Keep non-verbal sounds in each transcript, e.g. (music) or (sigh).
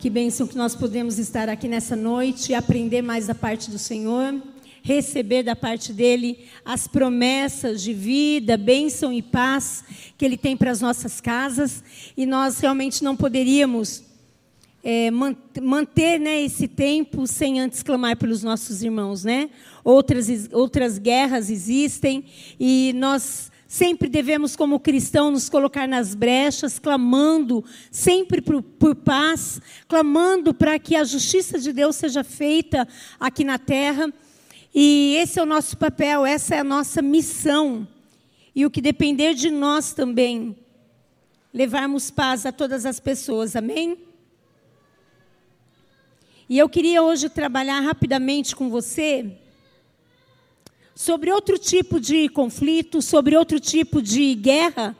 Que bênção que nós podemos estar aqui nessa noite e aprender mais da parte do Senhor, receber da parte dele as promessas de vida, bênção e paz que ele tem para as nossas casas. E nós realmente não poderíamos é, manter né, esse tempo sem antes clamar pelos nossos irmãos, né? Outras, outras guerras existem e nós Sempre devemos, como cristãos, nos colocar nas brechas, clamando sempre por, por paz, clamando para que a justiça de Deus seja feita aqui na terra. E esse é o nosso papel, essa é a nossa missão. E o que depender de nós também, levarmos paz a todas as pessoas, amém? E eu queria hoje trabalhar rapidamente com você sobre outro tipo de conflito, sobre outro tipo de guerra,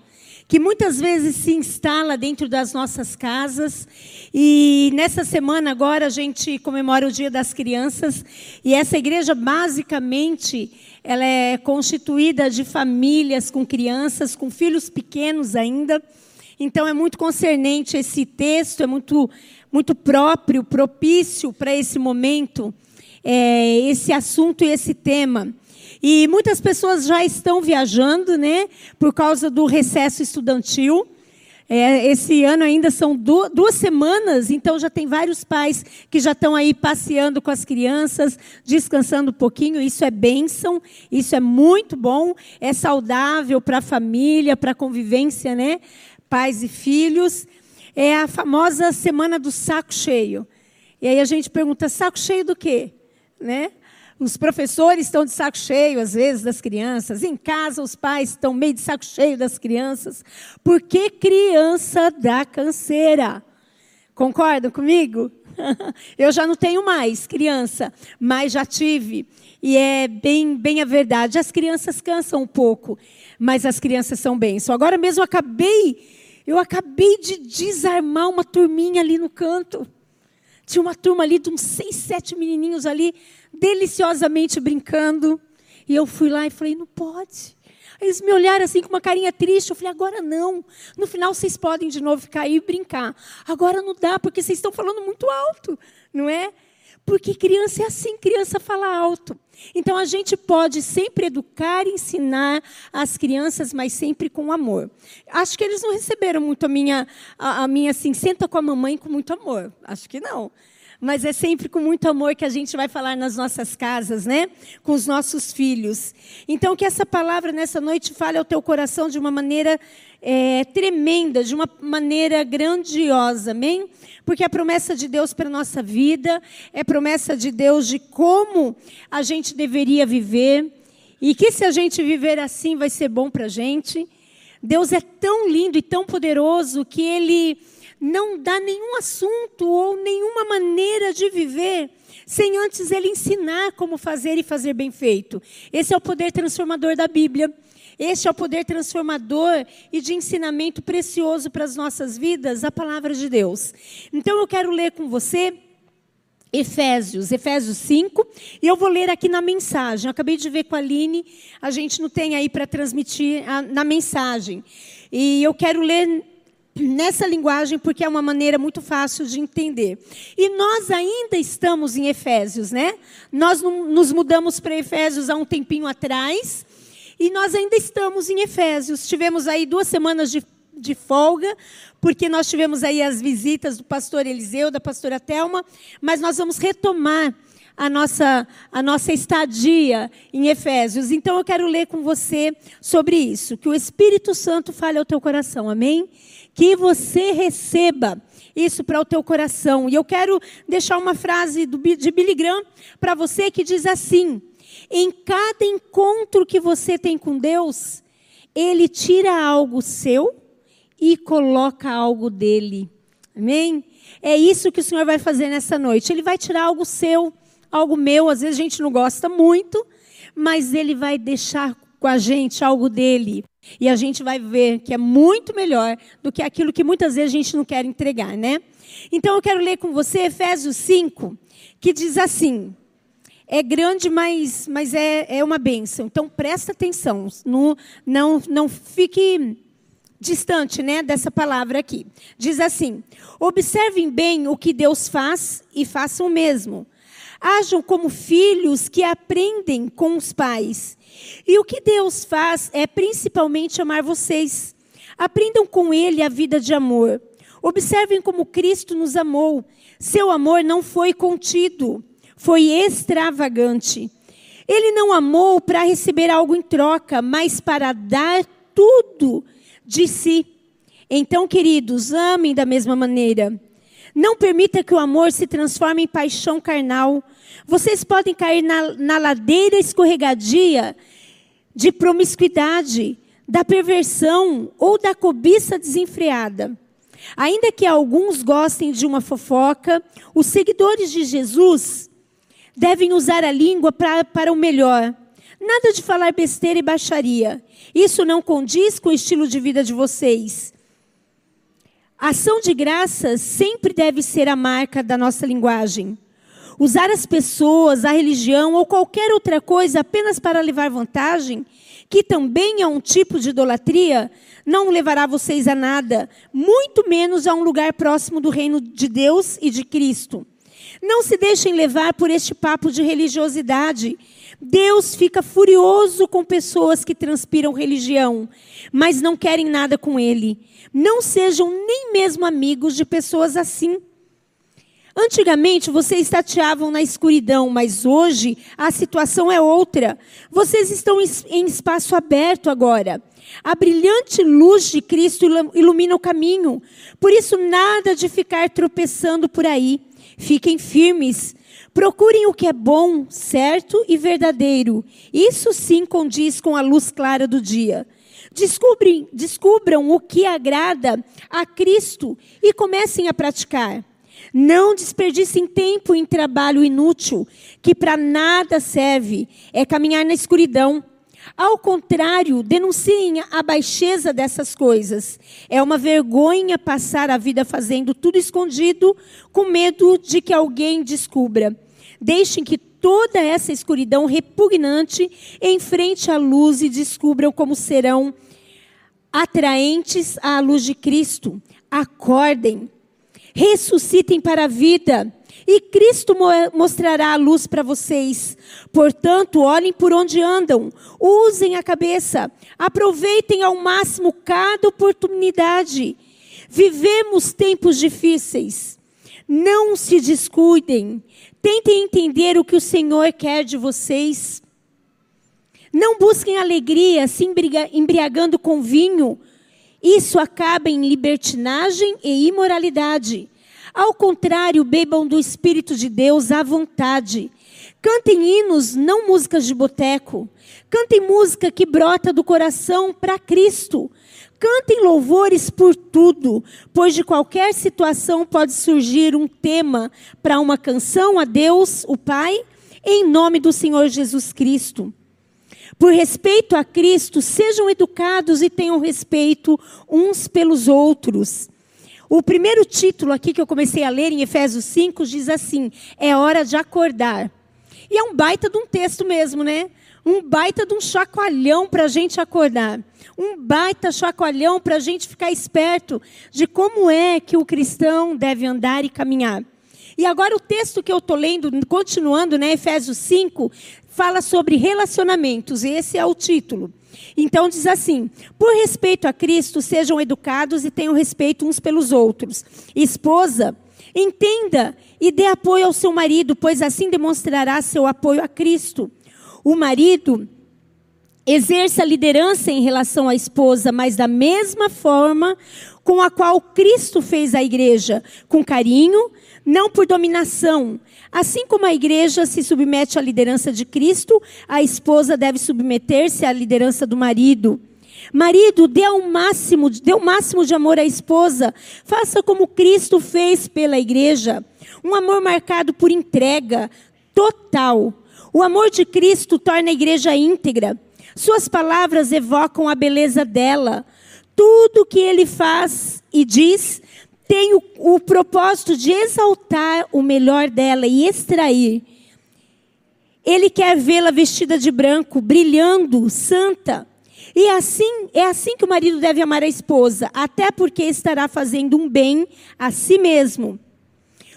que muitas vezes se instala dentro das nossas casas. E nessa semana agora a gente comemora o Dia das Crianças, e essa igreja basicamente ela é constituída de famílias com crianças, com filhos pequenos ainda. Então é muito concernente esse texto, é muito muito próprio, propício para esse momento, é, esse assunto e esse tema. E muitas pessoas já estão viajando, né, por causa do recesso estudantil. É, esse ano ainda são duas, duas semanas, então já tem vários pais que já estão aí passeando com as crianças, descansando um pouquinho. Isso é bênção, isso é muito bom, é saudável para a família, para a convivência, né? Pais e filhos. É a famosa semana do saco cheio. E aí a gente pergunta: saco cheio do quê? Né? Os professores estão de saco cheio, às vezes, das crianças. Em casa, os pais estão meio de saco cheio das crianças. Porque criança dá canseira. Concordam comigo? (laughs) Eu já não tenho mais criança, mas já tive. E é bem, bem a verdade. As crianças cansam um pouco, mas as crianças são bênção. Agora mesmo acabei, eu acabei de desarmar uma turminha ali no canto. Tinha uma turma ali de uns seis, sete menininhos ali deliciosamente brincando. E eu fui lá e falei: não pode. Eles me olharam assim com uma carinha triste. Eu falei: agora não. No final vocês podem de novo ficar aí e brincar. Agora não dá, porque vocês estão falando muito alto, não é? Porque criança é assim, criança fala alto. Então a gente pode sempre educar, ensinar as crianças, mas sempre com amor. Acho que eles não receberam muito a minha, a, a minha assim, senta com a mamãe com muito amor. Acho que não mas é sempre com muito amor que a gente vai falar nas nossas casas, né? Com os nossos filhos. Então, que essa palavra nessa noite fale ao teu coração de uma maneira é, tremenda, de uma maneira grandiosa, amém? Porque a promessa de Deus para a nossa vida é promessa de Deus de como a gente deveria viver e que se a gente viver assim vai ser bom para a gente. Deus é tão lindo e tão poderoso que Ele não dá nenhum assunto ou nenhuma maneira de viver sem antes ele ensinar como fazer e fazer bem feito. Esse é o poder transformador da Bíblia. Este é o poder transformador e de ensinamento precioso para as nossas vidas, a palavra de Deus. Então eu quero ler com você Efésios, Efésios 5, e eu vou ler aqui na mensagem. Eu acabei de ver com a Aline, a gente não tem aí para transmitir a, na mensagem. E eu quero ler nessa linguagem porque é uma maneira muito fácil de entender. E nós ainda estamos em Efésios, né? Nós nos mudamos para Efésios há um tempinho atrás e nós ainda estamos em Efésios. Tivemos aí duas semanas de, de folga porque nós tivemos aí as visitas do pastor Eliseu, da pastora Telma, mas nós vamos retomar a nossa, a nossa estadia em Efésios. Então eu quero ler com você sobre isso, que o Espírito Santo fale ao teu coração, amém? Que você receba isso para o teu coração. E eu quero deixar uma frase do, de Billy Graham para você que diz assim: em cada encontro que você tem com Deus, Ele tira algo seu e coloca algo dele. Amém? É isso que o Senhor vai fazer nessa noite. Ele vai tirar algo seu, algo meu. Às vezes a gente não gosta muito, mas Ele vai deixar com a gente algo dele. E a gente vai ver que é muito melhor do que aquilo que muitas vezes a gente não quer entregar, né? Então eu quero ler com você Efésios 5, que diz assim: é grande, mas, mas é, é uma bênção. Então presta atenção, não, não, não fique distante, né, dessa palavra aqui. Diz assim: Observem bem o que Deus faz e façam o mesmo. Ajam como filhos que aprendem com os pais. E o que Deus faz é principalmente amar vocês. Aprendam com Ele a vida de amor. Observem como Cristo nos amou. Seu amor não foi contido, foi extravagante. Ele não amou para receber algo em troca, mas para dar tudo de si. Então, queridos, amem da mesma maneira. Não permita que o amor se transforme em paixão carnal. Vocês podem cair na, na ladeira escorregadia de promiscuidade, da perversão ou da cobiça desenfreada. Ainda que alguns gostem de uma fofoca, os seguidores de Jesus devem usar a língua pra, para o melhor. Nada de falar besteira e baixaria. Isso não condiz com o estilo de vida de vocês. Ação de graças sempre deve ser a marca da nossa linguagem. Usar as pessoas, a religião ou qualquer outra coisa apenas para levar vantagem, que também é um tipo de idolatria, não levará vocês a nada, muito menos a um lugar próximo do reino de Deus e de Cristo. Não se deixem levar por este papo de religiosidade. Deus fica furioso com pessoas que transpiram religião, mas não querem nada com Ele. Não sejam nem mesmo amigos de pessoas assim. Antigamente vocês tateavam na escuridão, mas hoje a situação é outra. Vocês estão em espaço aberto agora. A brilhante luz de Cristo ilumina o caminho. Por isso, nada de ficar tropeçando por aí. Fiquem firmes. Procurem o que é bom, certo e verdadeiro. Isso sim condiz com a luz clara do dia. Descubram o que agrada a Cristo e comecem a praticar. Não desperdicem tempo em trabalho inútil, que para nada serve, é caminhar na escuridão. Ao contrário, denunciem a baixeza dessas coisas. É uma vergonha passar a vida fazendo tudo escondido, com medo de que alguém descubra. Deixem que toda essa escuridão repugnante enfrente a luz e descubram como serão atraentes à luz de Cristo. Acordem, ressuscitem para a vida e Cristo mostrará a luz para vocês. Portanto, olhem por onde andam, usem a cabeça, aproveitem ao máximo cada oportunidade. Vivemos tempos difíceis. Não se descuidem. Tentem entender o que o Senhor quer de vocês. Não busquem alegria se embriagando com vinho. Isso acaba em libertinagem e imoralidade. Ao contrário, bebam do Espírito de Deus à vontade. Cantem hinos, não músicas de boteco. Cantem música que brota do coração para Cristo. Cantem louvores por tudo, pois de qualquer situação pode surgir um tema para uma canção a Deus, o Pai, em nome do Senhor Jesus Cristo. Por respeito a Cristo, sejam educados e tenham respeito uns pelos outros. O primeiro título aqui que eu comecei a ler em Efésios 5 diz assim: é hora de acordar. E é um baita de um texto mesmo, né? Um baita de um chacoalhão para a gente acordar. Um baita chacoalhão para a gente ficar esperto de como é que o cristão deve andar e caminhar. E agora o texto que eu estou lendo, continuando, né, Efésios 5, fala sobre relacionamentos. Esse é o título. Então diz assim: por respeito a Cristo, sejam educados e tenham respeito uns pelos outros. Esposa, entenda e dê apoio ao seu marido, pois assim demonstrará seu apoio a Cristo. O marido exerça liderança em relação à esposa, mas da mesma forma com a qual Cristo fez a igreja, com carinho, não por dominação. Assim como a igreja se submete à liderança de Cristo, a esposa deve submeter-se à liderança do marido. Marido, dê o máximo, dê o máximo de amor à esposa. Faça como Cristo fez pela igreja. Um amor marcado por entrega total. O amor de Cristo torna a igreja íntegra. Suas palavras evocam a beleza dela. Tudo que ele faz e diz tem o, o propósito de exaltar o melhor dela e extrair. Ele quer vê-la vestida de branco, brilhando, santa. E assim, é assim que o marido deve amar a esposa, até porque estará fazendo um bem a si mesmo.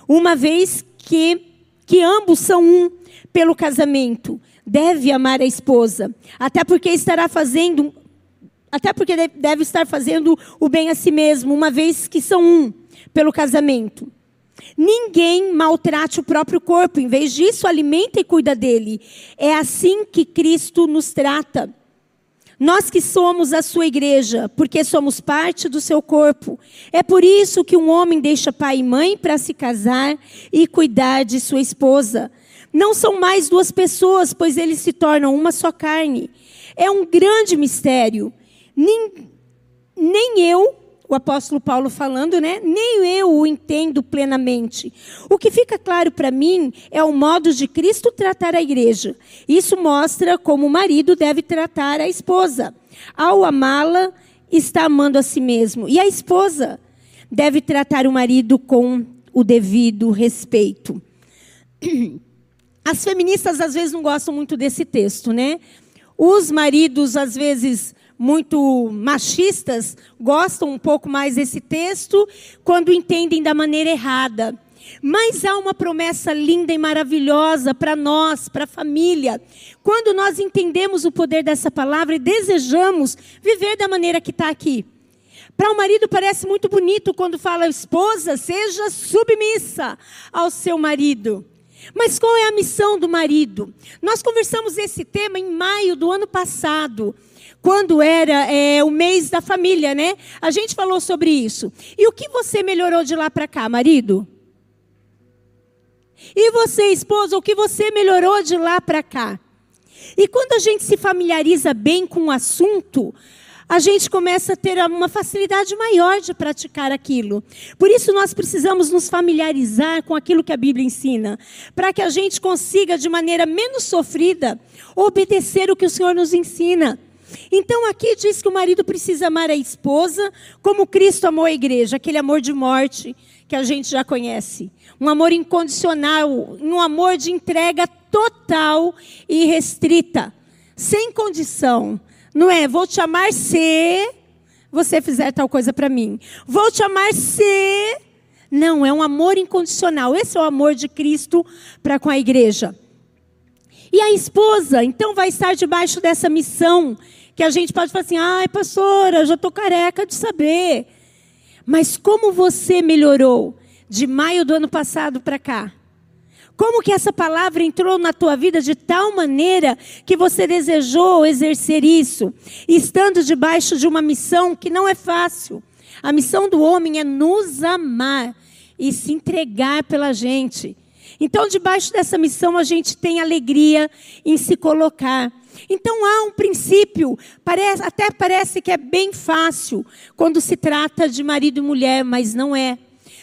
Uma vez que, que ambos são um pelo casamento, deve amar a esposa, até porque estará fazendo até porque deve estar fazendo o bem a si mesmo, uma vez que são um pelo casamento. Ninguém maltrate o próprio corpo, em vez disso, alimenta e cuida dele. É assim que Cristo nos trata. Nós que somos a sua igreja, porque somos parte do seu corpo. É por isso que um homem deixa pai e mãe para se casar e cuidar de sua esposa. Não são mais duas pessoas, pois eles se tornam uma só carne. É um grande mistério. Nem, nem eu o apóstolo Paulo falando, né? Nem eu o entendo plenamente. O que fica claro para mim é o modo de Cristo tratar a igreja. Isso mostra como o marido deve tratar a esposa. Ao amá-la, está amando a si mesmo. E a esposa deve tratar o marido com o devido respeito. (clears throat) As feministas às vezes não gostam muito desse texto, né? Os maridos às vezes muito machistas gostam um pouco mais desse texto quando entendem da maneira errada. Mas há uma promessa linda e maravilhosa para nós, para a família. Quando nós entendemos o poder dessa palavra e desejamos viver da maneira que está aqui. Para o marido parece muito bonito quando fala, esposa, seja submissa ao seu marido. Mas qual é a missão do marido? Nós conversamos esse tema em maio do ano passado quando era é, o mês da família, né? A gente falou sobre isso. E o que você melhorou de lá para cá, marido? E você, esposa, o que você melhorou de lá para cá? E quando a gente se familiariza bem com o assunto, a gente começa a ter uma facilidade maior de praticar aquilo. Por isso nós precisamos nos familiarizar com aquilo que a Bíblia ensina, para que a gente consiga de maneira menos sofrida obedecer o que o Senhor nos ensina. Então aqui diz que o marido precisa amar a esposa como Cristo amou a igreja, aquele amor de morte que a gente já conhece. Um amor incondicional, um amor de entrega total e restrita, sem condição. Não é, vou te amar se você fizer tal coisa para mim. Vou te amar se. Não, é um amor incondicional. Esse é o amor de Cristo para com a igreja. E a esposa, então, vai estar debaixo dessa missão que a gente pode falar assim: ai, pastora, já estou careca de saber. Mas como você melhorou de maio do ano passado para cá? Como que essa palavra entrou na tua vida de tal maneira que você desejou exercer isso, estando debaixo de uma missão que não é fácil? A missão do homem é nos amar e se entregar pela gente. Então, debaixo dessa missão, a gente tem alegria em se colocar. Então há um princípio, parece, até parece que é bem fácil quando se trata de marido e mulher, mas não é.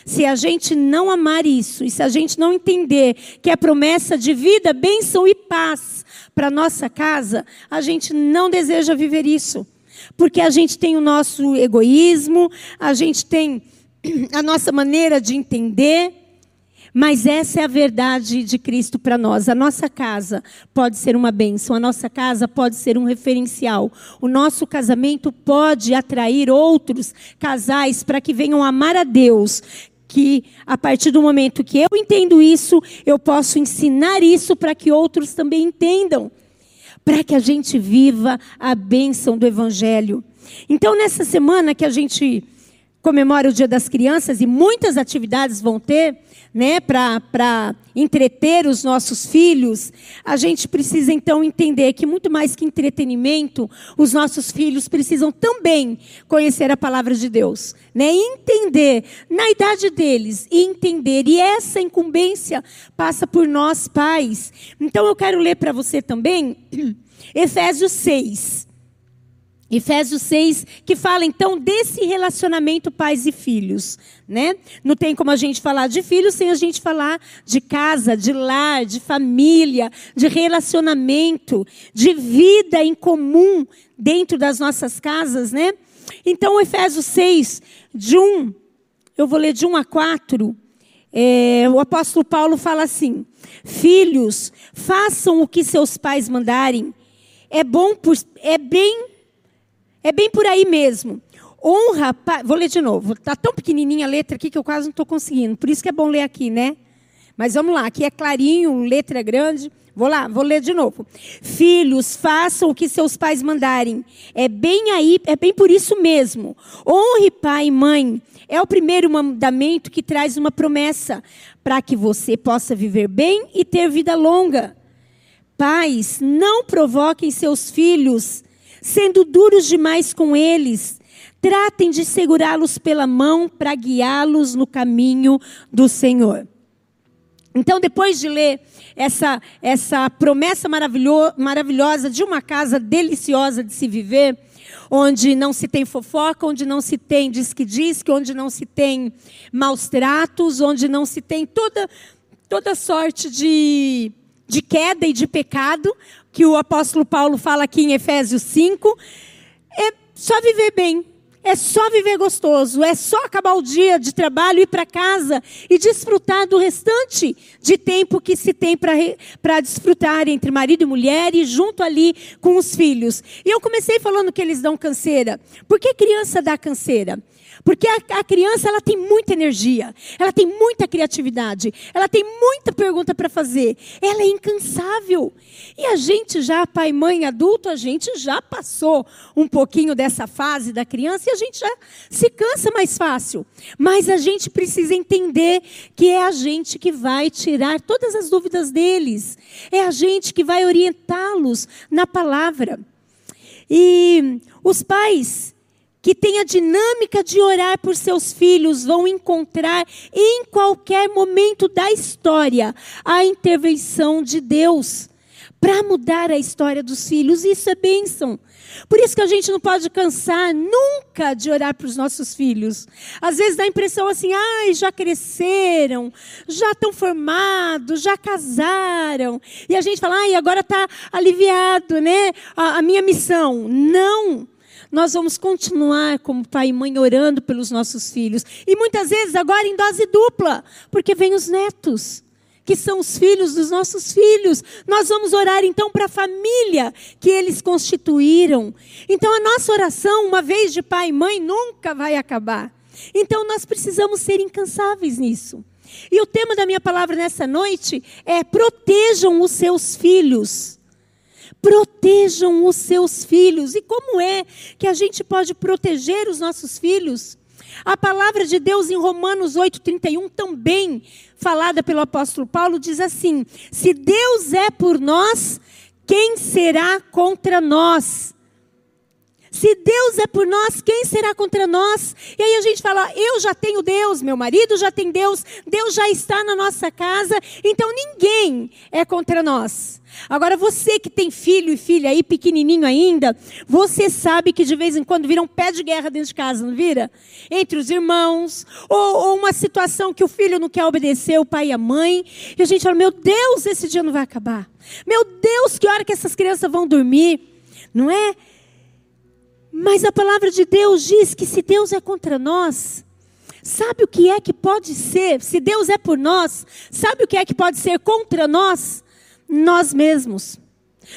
Se a gente não amar isso, e se a gente não entender que é promessa de vida, bênção e paz para nossa casa, a gente não deseja viver isso. Porque a gente tem o nosso egoísmo, a gente tem (clears throat) a nossa maneira de entender, mas essa é a verdade de Cristo para nós. A nossa casa pode ser uma bênção, a nossa casa pode ser um referencial. O nosso casamento pode atrair outros casais para que venham amar a Deus. Que a partir do momento que eu entendo isso, eu posso ensinar isso para que outros também entendam. Para que a gente viva a bênção do Evangelho. Então, nessa semana que a gente comemora o Dia das Crianças e muitas atividades vão ter, né, para entreter os nossos filhos, a gente precisa então entender que muito mais que entretenimento, os nossos filhos precisam também conhecer a palavra de Deus, né, entender na idade deles entender. E essa incumbência passa por nós pais. Então eu quero ler para você também (clears throat) Efésios 6. Efésios 6, que fala então desse relacionamento pais e filhos, né? Não tem como a gente falar de filhos sem a gente falar de casa, de lar, de família, de relacionamento, de vida em comum dentro das nossas casas, né? Então, Efésios 6, de 1, eu vou ler de 1 a 4, é, o apóstolo Paulo fala assim: Filhos, façam o que seus pais mandarem. É bom, por, é bem É bem por aí mesmo. Honra, vou ler de novo. Está tão pequenininha a letra aqui que eu quase não estou conseguindo. Por isso que é bom ler aqui, né? Mas vamos lá, aqui é clarinho, letra grande. Vou lá, vou ler de novo. Filhos, façam o que seus pais mandarem. É bem aí, é bem por isso mesmo. Honre pai e mãe. É o primeiro mandamento que traz uma promessa para que você possa viver bem e ter vida longa. Pais, não provoquem seus filhos, sendo duros demais com eles. Tratem de segurá-los pela mão para guiá-los no caminho do Senhor. Então, depois de ler essa, essa promessa maravilhosa de uma casa deliciosa de se viver, onde não se tem fofoca, onde não se tem diz-que-diz-que, onde não se tem maus tratos, onde não se tem toda, toda sorte de, de queda e de pecado, que o apóstolo Paulo fala aqui em Efésios 5, é só viver bem, é só viver gostoso, é só acabar o dia de trabalho, ir para casa e desfrutar do restante de tempo que se tem para desfrutar entre marido e mulher e junto ali com os filhos. E eu comecei falando que eles dão canseira. Por que criança dá canseira? Porque a, a, criança ela tem muita energia, ela tem muita criatividade, ela tem muita pergunta para fazer, ela é incansável. E a gente já, pai, mãe, adulto, a gente já passou um pouquinho dessa fase da criança e a gente já se cansa mais fácil. Mas a gente precisa entender que é a gente que vai tirar todas as dúvidas deles, é a gente que vai orientá-los na palavra. E os pais que tem a dinâmica de orar por seus filhos, vão encontrar em qualquer momento da história a intervenção de Deus para mudar a história dos filhos. Isso é bênção. Por isso que a gente não pode cansar nunca de orar para os nossos filhos. Às vezes dá a impressão assim, ai, já cresceram, já estão formados, já casaram. E a gente fala, ai, agora está aliviado, né? A, a minha missão. Não nós vamos continuar como pai e mãe orando pelos nossos filhos. E muitas vezes agora em dose dupla, porque vem os netos que são os filhos dos nossos filhos. Nós vamos orar então para a família que eles constituíram. Então a nossa oração, uma vez de pai e mãe, nunca vai acabar. Então nós precisamos ser incansáveis nisso. E o tema da minha palavra nessa noite é: protejam os seus filhos. Protejam os seus filhos. E como é que a gente pode proteger os nossos filhos? A palavra de Deus em Romanos 8,31, também falada pelo apóstolo Paulo, diz assim: Se Deus é por nós, quem será contra nós? Se Deus é por nós, quem será contra nós? E aí a gente fala: eu já tenho Deus, meu marido já tem Deus, Deus já está na nossa casa, então ninguém é contra nós. Agora você que tem filho e filha aí pequenininho ainda, você sabe que de vez em quando vira um pé de guerra dentro de casa, não vira? Entre os irmãos, ou, ou uma situação que o filho não quer obedecer o pai e a mãe, e a gente fala: meu Deus, esse dia não vai acabar. Meu Deus, que hora que essas crianças vão dormir? Não é? Mas a palavra de Deus diz que se Deus é contra nós, sabe o que é que pode ser? Se Deus é por nós, sabe o que é que pode ser contra nós? Nós mesmos.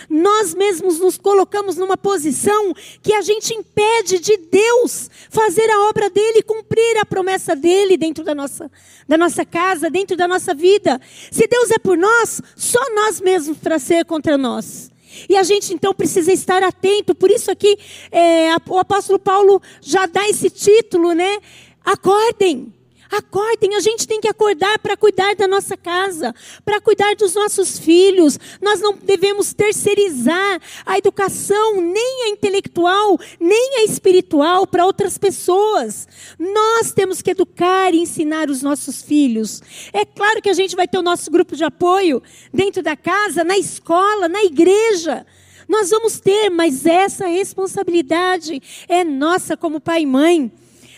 Nós mesmos nos colocamos numa posição que a gente impede de Deus fazer a obra dele, cumprir a promessa dele dentro da nossa, da nossa casa, dentro da nossa vida. Se Deus é por nós, só nós mesmos para ser contra nós. E a gente então precisa estar atento. Por isso aqui é, o apóstolo Paulo já dá esse título, né? Acordem. Acordem, a gente tem que acordar para cuidar da nossa casa, para cuidar dos nossos filhos. Nós não devemos terceirizar a educação, nem a intelectual, nem a espiritual, para outras pessoas. Nós temos que educar e ensinar os nossos filhos. É claro que a gente vai ter o nosso grupo de apoio dentro da casa, na escola, na igreja. Nós vamos ter, mas essa responsabilidade é nossa como pai e mãe.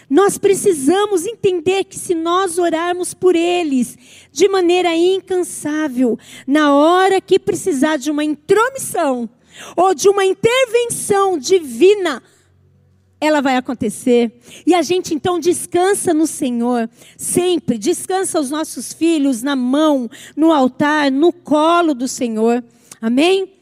Nós precisamos entender que se nós orarmos por eles de maneira incansável, na hora que precisar de uma intromissão ou de uma intervenção divina, ela vai acontecer. E a gente então descansa no Senhor, sempre descansa os nossos filhos na mão, no altar, no colo do Senhor. Amém?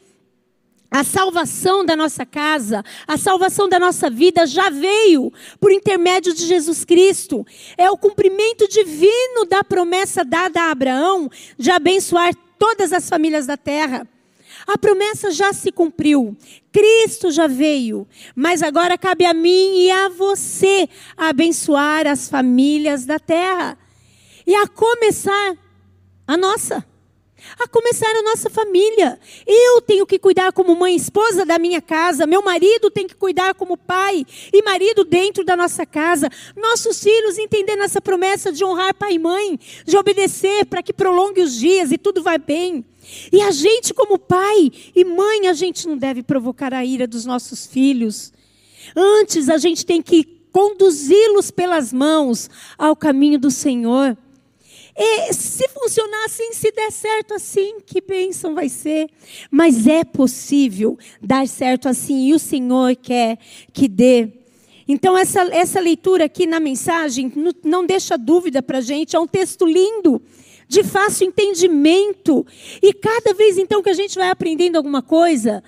A salvação da nossa casa, a salvação da nossa vida já veio por intermédio de Jesus Cristo. É o cumprimento divino da promessa dada a Abraão de abençoar todas as famílias da terra. A promessa já se cumpriu. Cristo já veio. Mas agora cabe a mim e a você abençoar as famílias da terra. E a começar a nossa a começar a nossa família. Eu tenho que cuidar como mãe esposa da minha casa, meu marido tem que cuidar como pai e marido dentro da nossa casa. Nossos filhos entendendo essa promessa de honrar pai e mãe, de obedecer para que prolongue os dias e tudo vai bem. E a gente, como pai e mãe, a gente não deve provocar a ira dos nossos filhos. Antes, a gente tem que conduzi-los pelas mãos ao caminho do Senhor. E se funcionar assim, se der certo assim, que bênção vai ser. Mas é possível dar certo assim, e o Senhor quer que dê. Então, essa, essa leitura aqui na mensagem não, deixa dúvida para a gente, é um texto lindo, de fácil entendimento. E cada vez então que a gente vai aprendendo alguma coisa,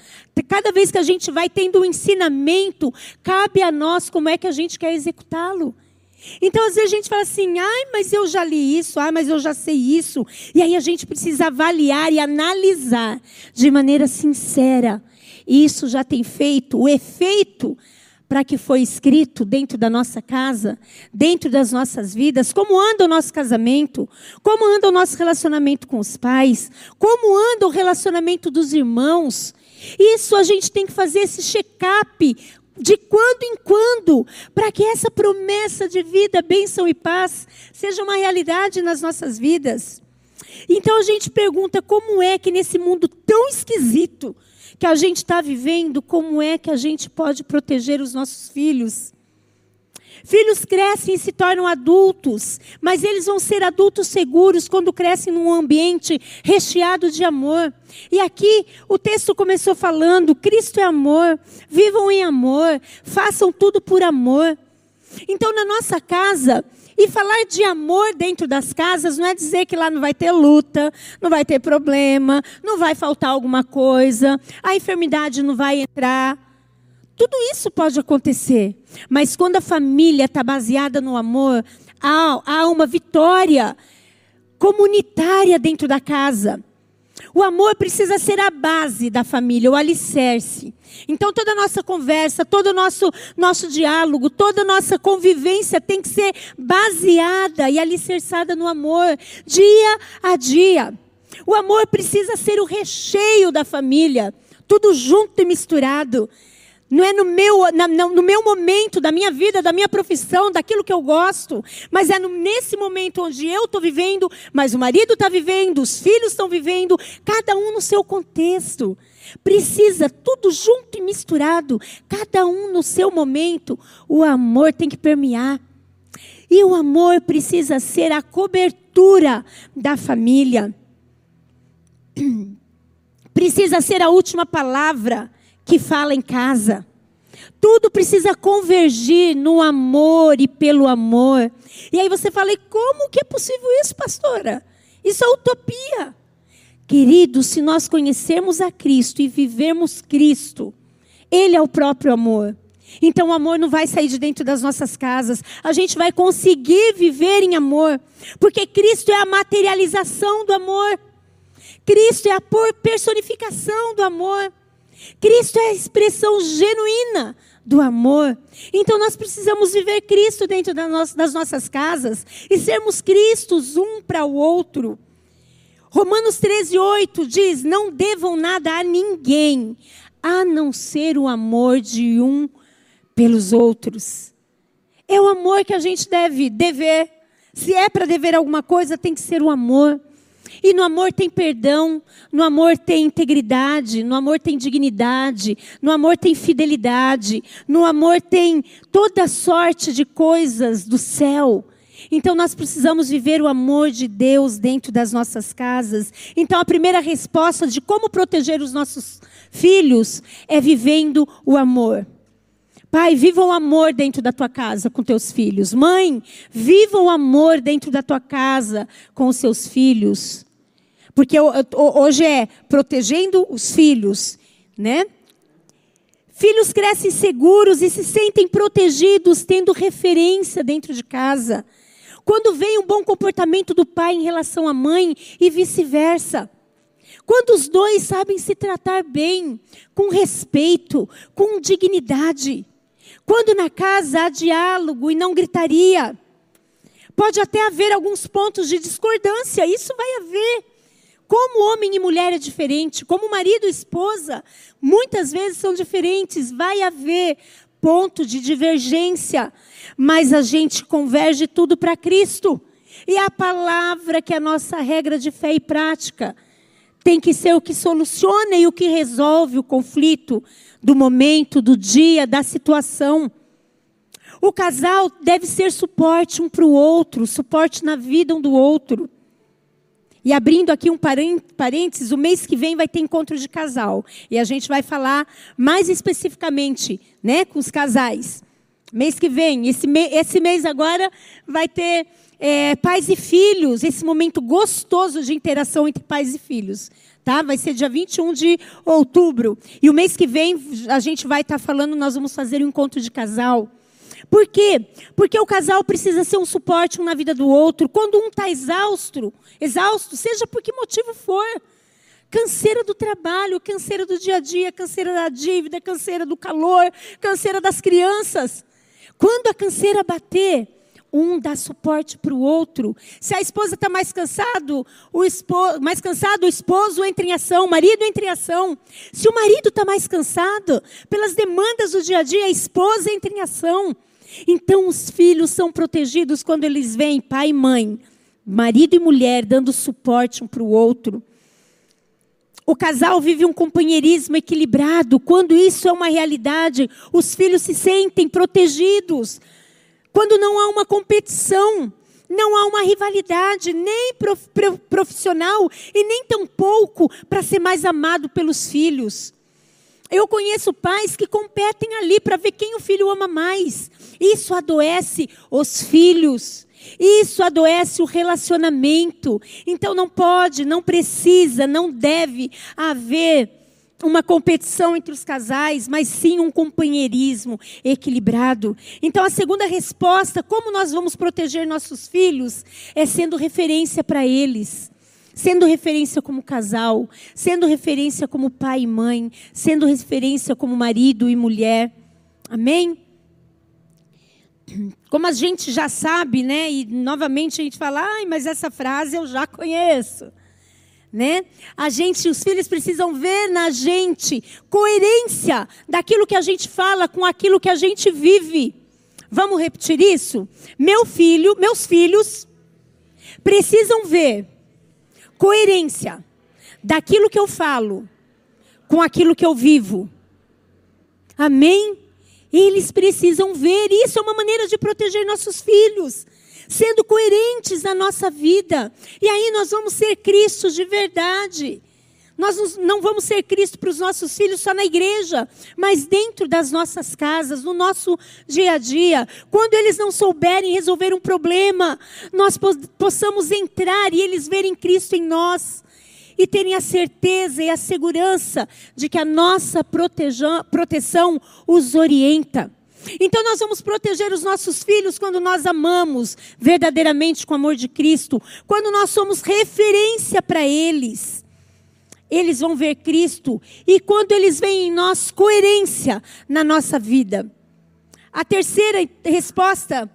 cada vez que a gente vai tendo um ensinamento, cabe a nós como é que a gente quer executá-lo. Então, às vezes a gente fala assim, ai, mas eu já li isso, ai, mas eu já sei isso. E aí a gente precisa avaliar e analisar de maneira sincera. Isso já tem feito o efeito para que foi escrito dentro da nossa casa, dentro das nossas vidas, como anda o nosso casamento, como anda o nosso relacionamento com os pais, como anda o relacionamento dos irmãos. Isso a gente tem que fazer esse check-up de quando em quando, para que essa promessa de vida, bênção e paz seja uma realidade nas nossas vidas. Então a gente pergunta como é que nesse mundo tão esquisito que a gente está vivendo, como é que a gente pode proteger os nossos filhos? Filhos crescem e se tornam adultos, mas eles vão ser adultos seguros quando crescem num ambiente recheado de amor. E aqui o texto começou falando: Cristo é amor, vivam em amor, façam tudo por amor. Então, na nossa casa, e falar de amor dentro das casas não é dizer que lá não vai ter luta, não vai ter problema, não vai faltar alguma coisa, a enfermidade não vai entrar. Tudo isso pode acontecer, mas quando a família está baseada no amor, há, há uma vitória comunitária dentro da casa. O amor precisa ser a base da família, o alicerce. Então toda a nossa conversa, todo o nosso, nosso diálogo, toda a nossa convivência tem que ser baseada e alicerçada no amor, dia a dia. O amor precisa ser o recheio da família, tudo junto e misturado. Não é no meu, na, no meu momento, da minha vida, da minha profissão, daquilo que eu gosto. Mas é no, nesse momento onde eu estou vivendo, mas o marido está vivendo, os filhos estão vivendo, cada um no seu contexto. Precisa tudo junto e misturado, cada um no seu momento. O amor tem que permear. E o amor precisa ser a cobertura da família. (clears throat) Precisa ser a última palavra que fala em casa. Tudo precisa convergir no amor e pelo amor. E aí você fala, e como que é possível isso, pastora? Isso é utopia. Querido, se nós conhecermos a Cristo e vivermos Cristo, Ele é o próprio amor. Então o amor não vai sair de dentro das nossas casas. A gente vai conseguir viver em amor, porque Cristo é a materialização do amor. Cristo é a personificação do amor. Cristo é a expressão genuína do amor. Então nós precisamos viver Cristo dentro das nossas casas e sermos Cristos um para o outro. Romanos 13, 8 diz: Não devam nada a ninguém, a não ser o amor de um pelos outros. É o amor que a gente deve dever. Se é para dever alguma coisa, tem que ser o amor. E no amor tem perdão, no amor tem integridade, no amor tem dignidade, no amor tem fidelidade, no amor tem toda sorte de coisas do céu. Então nós precisamos viver o amor de Deus dentro das nossas casas. Então a primeira resposta de como proteger os nossos filhos é vivendo o amor. Pai, viva o amor dentro da tua casa com teus filhos. Mãe, viva o amor dentro da tua casa com os seus filhos. Porque hoje é protegendo os filhos, né? Filhos crescem seguros e se sentem protegidos, tendo referência dentro de casa. Quando vem um bom comportamento do pai em relação à mãe e vice-versa. Quando os dois sabem se tratar bem, com respeito, com dignidade. Quando na casa há diálogo e não gritaria. Pode até haver alguns pontos de discordância, isso vai haver. Como homem e mulher é diferente, como marido e esposa, muitas vezes são diferentes, vai haver ponto de divergência, mas a gente converge tudo para Cristo. E a palavra que é a nossa regra de fé e prática tem que ser o que soluciona e o que resolve o conflito do momento, do dia, da situação. O casal deve ser suporte um para o outro, suporte na vida um do outro. E abrindo aqui um parênteses, o mês que vem vai ter encontro de casal. E a gente vai falar mais especificamente né, com os casais. Mês que vem, esse, me, esse mês agora vai ter é, pais e filhos, esse momento gostoso de interação entre pais e filhos. Tá? Vai ser dia 21 de outubro. E o mês que vem a gente vai estar tá falando, nós vamos fazer um encontro de casal. Por quê? Porque o casal precisa ser um suporte um na vida do outro. Quando um está exausto, exausto, seja por que motivo for, canseira do trabalho, canseira do dia a dia, canseira da dívida, canseira do calor, canseira das crianças. Quando a canseira bater, um dá suporte para o outro. Se a esposa está mais cansado, o esposo, mais cansado, o esposo entra em ação, o marido entra em ação. Se o marido está mais cansado, pelas demandas do dia a dia, a esposa entra em ação. Então os filhos são protegidos quando eles veem pai e mãe, marido e mulher dando suporte um para o outro. O casal vive um companheirismo equilibrado. Quando isso é uma realidade, os filhos se sentem protegidos. Quando não há uma competição, não há uma rivalidade, nem profissional e nem tampouco para ser mais amado pelos filhos. Eu conheço pais que competem ali para ver quem o filho ama mais. Isso adoece os filhos. Isso adoece o relacionamento. Então não pode, não precisa, não deve haver uma competição entre os casais, mas sim um companheirismo equilibrado. Então a segunda resposta, como nós vamos proteger nossos filhos, é sendo referência para eles sendo referência como casal, sendo referência como pai e mãe, sendo referência como marido e mulher. Amém? Como a gente já sabe, né? E novamente a gente fala, ai, mas essa frase eu já conheço. Né? A gente, os filhos precisam ver na gente coerência daquilo que a gente fala com aquilo que a gente vive. Vamos repetir isso? Meu filho, meus filhos precisam ver coerência daquilo que eu falo com aquilo que eu vivo. Amém? Eles precisam ver. Isso é uma maneira de proteger nossos filhos, sendo coerentes na nossa vida. E aí nós vamos ser Cristos de verdade. Nós não vamos ser Cristo para os nossos filhos só na igreja, mas dentro das nossas casas, no nosso dia a dia. Quando eles não souberem resolver um problema, nós possamos entrar e eles verem Cristo em nós. E terem a certeza e a segurança de que a nossa proteção os orienta. Então nós vamos proteger os nossos filhos quando nós amamos verdadeiramente com o amor de Cristo, quando nós somos referência para eles eles vão ver Cristo e quando eles veem em nós coerência na nossa vida. A terceira resposta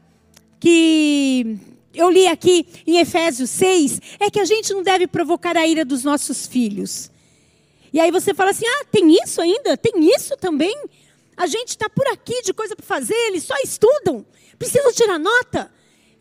que eu li aqui em Efésios 6 é que a gente não deve provocar a ira dos nossos filhos. E aí você fala assim: ah, tem isso ainda? Tem isso também? A gente está por aqui de coisa para fazer, eles só estudam, precisam tirar nota.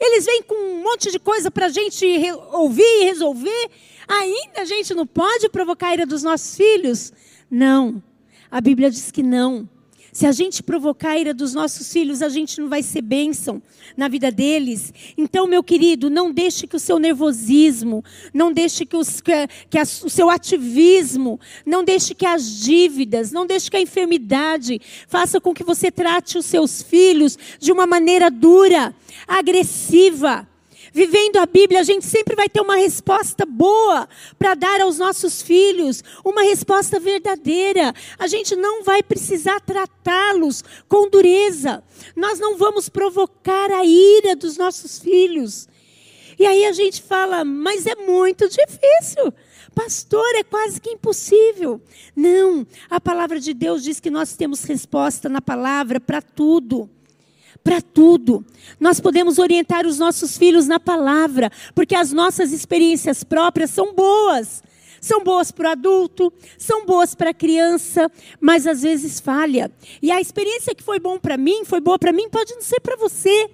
Eles vêm com um monte de coisa para a gente ouvir e resolver. Ainda a gente não pode provocar a ira dos nossos filhos? Não. A Bíblia diz que não. Se a gente provocar a ira dos nossos filhos, a gente não vai ser bênção na vida deles. Então, meu querido, não deixe que o seu nervosismo, não deixe que, os, que, que a, o seu ativismo, não deixe que as dívidas, não deixe que a enfermidade faça com que você trate os seus filhos de uma maneira dura, agressiva. Vivendo a Bíblia, a gente sempre vai ter uma resposta boa para dar aos nossos filhos, uma resposta verdadeira. A gente não vai precisar tratá-los com dureza. Nós não vamos provocar a ira dos nossos filhos. E aí a gente fala, mas é muito difícil. Pastor, é quase que impossível. Não, a palavra de Deus diz que nós temos resposta na palavra para tudo para tudo. Nós podemos orientar os nossos filhos na palavra, porque as nossas experiências próprias são boas. São boas para o adulto, são boas para a criança, mas às vezes falha. E a experiência que foi bom para mim, foi boa para mim, pode não ser para você.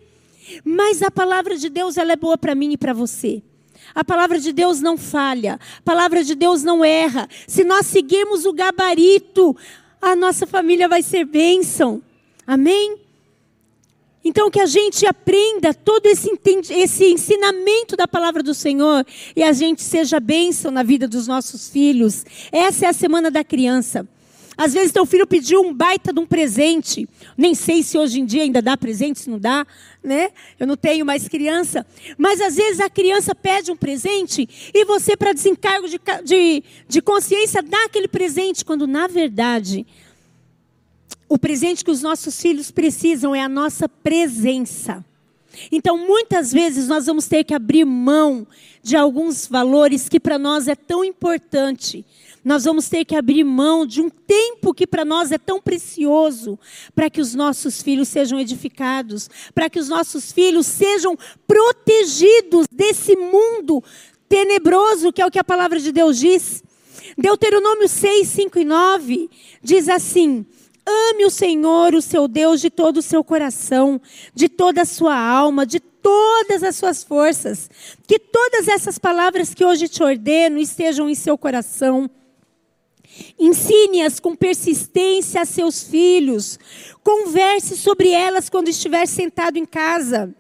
Mas a palavra de Deus, ela é boa para mim e para você. A palavra de Deus não falha, a palavra de Deus não erra. Se nós seguirmos o gabarito, a nossa família vai ser bênção. Amém? Então, que a gente aprenda todo esse, esse ensinamento da palavra do Senhor e a gente seja bênção na vida dos nossos filhos. Essa é a semana da criança. Às vezes teu filho pediu um baita de um presente. Nem sei se hoje em dia ainda dá presente, se não dá, né? Eu não tenho mais criança. Mas às vezes a criança pede um presente e você, para desencargo de, de, de consciência, dá aquele presente, quando na verdade o presente que os nossos filhos precisam é a nossa presença. Então, muitas vezes nós vamos ter que abrir mão de alguns valores que para nós é tão importante. Nós vamos ter que abrir mão de um tempo que para nós é tão precioso, para que os nossos filhos sejam edificados, para que os nossos filhos sejam protegidos desse mundo tenebroso, que é o que a palavra de Deus diz. Deuteronômio 6, 5 e 9 diz assim: Ame o Senhor, o seu Deus, de todo o seu coração, de toda a sua alma, de todas as suas forças. Que todas essas palavras que hoje te ordeno estejam em seu coração. Ensine-as com persistência a seus filhos. Converse sobre elas quando estiver sentado em casa.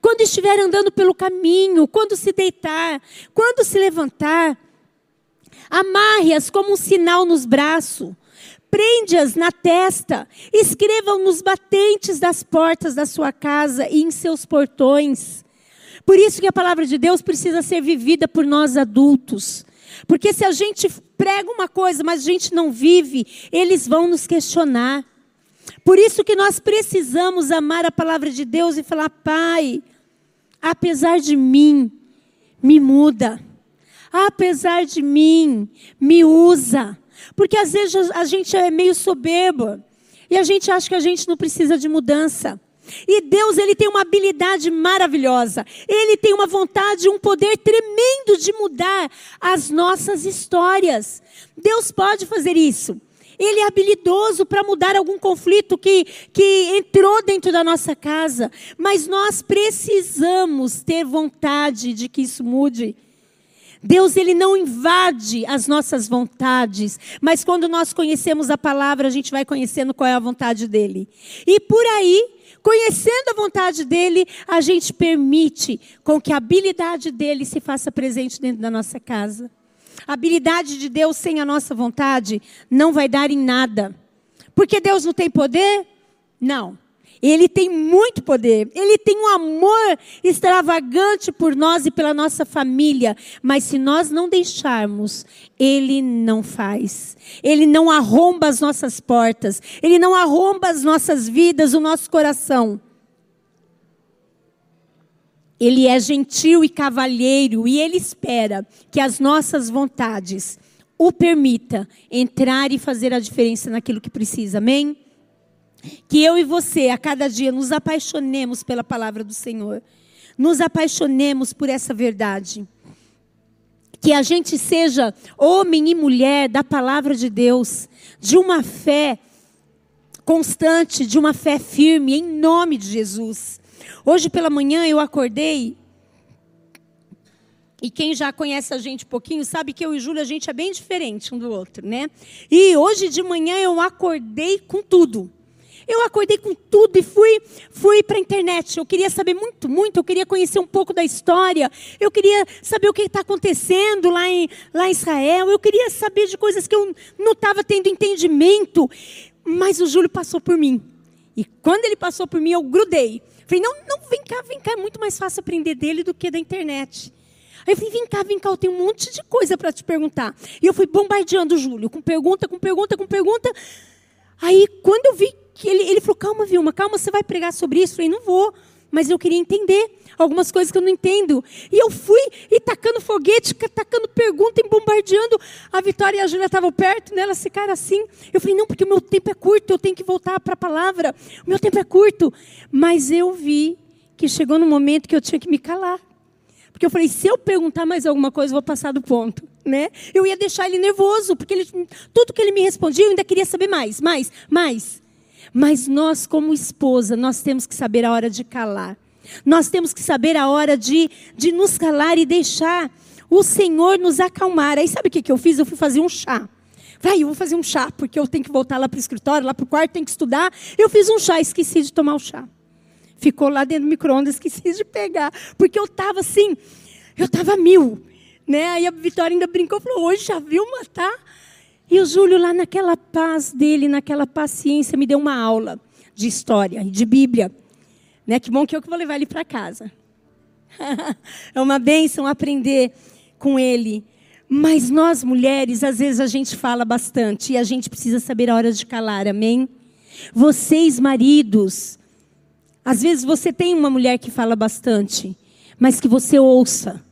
Quando estiver andando pelo caminho, quando se deitar, quando se levantar. Amarre-as como um sinal nos braços prende-as na testa, escrevam nos batentes das portas da sua casa e em seus portões. Por isso que a palavra de Deus precisa ser vivida por nós adultos. Porque se a gente prega uma coisa, mas a gente não vive, eles vão nos questionar. Por isso que nós precisamos amar a palavra de Deus e falar: Pai, apesar de mim, me muda. Apesar de mim, me usa. Porque às vezes a gente é meio soberba e a gente acha que a gente não precisa de mudança. E Deus, ele tem uma habilidade maravilhosa. Ele tem uma vontade, um poder tremendo de mudar as nossas histórias. Deus pode fazer isso. Ele é habilidoso para mudar algum conflito que, que entrou dentro da nossa casa. Mas nós precisamos ter vontade de que isso mude. Deus ele não invade as nossas vontades, mas quando nós conhecemos a palavra, a gente vai conhecendo qual é a vontade dele. E por aí, conhecendo a vontade dele, a gente permite com que a habilidade dele se faça presente dentro da nossa casa. A habilidade de Deus sem a nossa vontade não vai dar em nada. Porque Deus não tem poder? Não. Ele tem muito poder, ele tem um amor extravagante por nós e pela nossa família, mas se nós não deixarmos, ele não faz. Ele não arromba as nossas portas, ele não arromba as nossas vidas, o nosso coração. Ele é gentil e cavalheiro e ele espera que as nossas vontades o permita entrar e fazer a diferença naquilo que precisa. Amém? Que eu e você, a cada dia, nos apaixonemos pela palavra do Senhor. Nos apaixonemos por essa verdade. Que a gente seja homem e mulher da palavra de Deus, de uma fé constante, de uma fé firme, em nome de Jesus. Hoje pela manhã eu acordei e quem já conhece a gente um pouquinho sabe que eu e Júlia a gente é bem diferente um do outro, né? E hoje de manhã eu acordei com tudo. Eu acordei com tudo e fui, fui para a internet. Eu queria saber muito, muito. Eu queria conhecer um pouco da história. Eu queria saber o que está acontecendo lá em, lá em Israel. Eu queria saber de coisas que eu não estava tendo entendimento. Mas o Júlio passou por mim. E quando ele passou por mim, eu grudei. Falei, não, não, vem cá, vem cá, é muito mais fácil aprender dele do que da internet. Aí eu falei, vem cá, vem cá, eu tenho um monte de coisa para te perguntar. E eu fui bombardeando o Júlio, com pergunta, com pergunta, com pergunta. Aí, quando eu vi que ele, ele falou, calma, Vilma, calma, você vai pregar sobre isso? Eu falei, não vou, mas eu queria entender algumas coisas que eu não entendo. E eu fui e tacando foguete, tacando pergunta, e bombardeando. A Vitória e a Júlia estavam perto, né? elas ficaram assim. Eu falei, não, porque o meu tempo é curto, eu tenho que voltar para a palavra. O meu tempo é curto. Mas eu vi que chegou no momento que eu tinha que me calar. Porque eu falei, se eu perguntar mais alguma coisa, eu vou passar do ponto. Né? Eu ia deixar ele nervoso, porque ele, tudo que ele me respondia, eu ainda queria saber mais, mais, mais. Mas nós, como esposa, nós temos que saber a hora de calar. Nós temos que saber a hora de, de nos calar e deixar o Senhor nos acalmar. Aí sabe o que, que eu fiz? Eu fui fazer um chá. Vai, eu vou fazer um chá, porque eu tenho que voltar lá para o escritório, lá para o quarto, tenho que estudar. Eu fiz um chá, esqueci de tomar o chá. Ficou lá dentro do micro-ondas, esqueci de pegar. Porque eu estava assim, eu estava mil. Né? Aí a Vitória ainda brincou, falou, hoje já viu matar? E o Júlio lá naquela paz dele, naquela paciência, me deu uma aula de história e de Bíblia. Né? Que bom que eu que vou levar ele para casa. (laughs) é uma bênção aprender com ele. Mas nós mulheres, às vezes a gente fala bastante e a gente precisa saber a hora de calar, amém? Vocês, maridos, às vezes você tem uma mulher que fala bastante, mas que você ouça,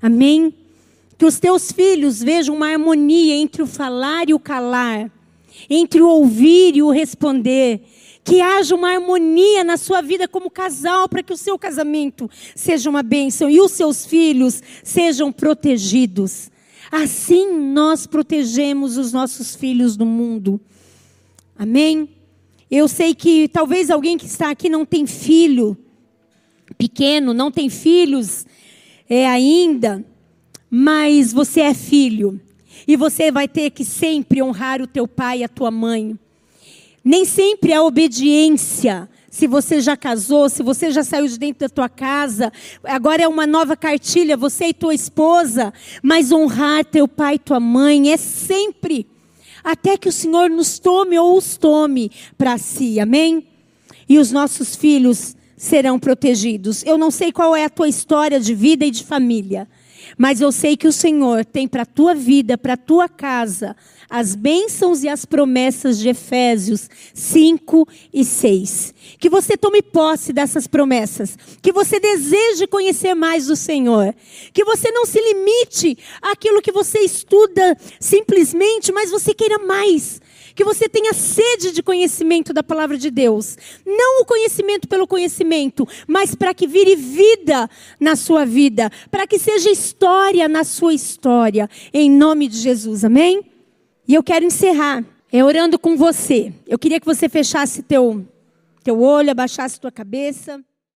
amém? Que os teus filhos vejam uma harmonia entre o falar e o calar, entre o ouvir e o responder que haja uma harmonia na sua vida como casal, para que o seu casamento seja uma bênção e os seus filhos sejam protegidos. Assim nós protegemos os nossos filhos do mundo. Amém? Eu sei que talvez alguém que está aqui não tem filho pequeno, não tem filhos é, ainda, mas você é filho. E você vai ter que sempre honrar o teu pai e a tua mãe. Nem sempre a obediência, se você já casou, se você já saiu de dentro da tua casa, agora é uma nova cartilha, você e tua esposa, mas honrar teu pai e tua mãe é sempre, até que o Senhor nos tome ou os tome para si, amém? E os nossos filhos serão protegidos. Eu não sei qual é a tua história de vida e de família, mas eu sei que o Senhor tem para a tua vida, para a tua casa, as bênçãos e as promessas de Efésios 5 e 6. Que você tome posse dessas promessas. Que você deseje conhecer mais do Senhor. Que você não se limite àquilo que você estuda simplesmente, mas você queira mais que você tenha sede de conhecimento da palavra de Deus. Não o conhecimento pelo conhecimento, mas para que vire vida na sua vida, para que seja história na sua história, em nome de Jesus. Amém? E eu quero encerrar é orando com você. Eu queria que você fechasse teu teu olho, abaixasse tua cabeça.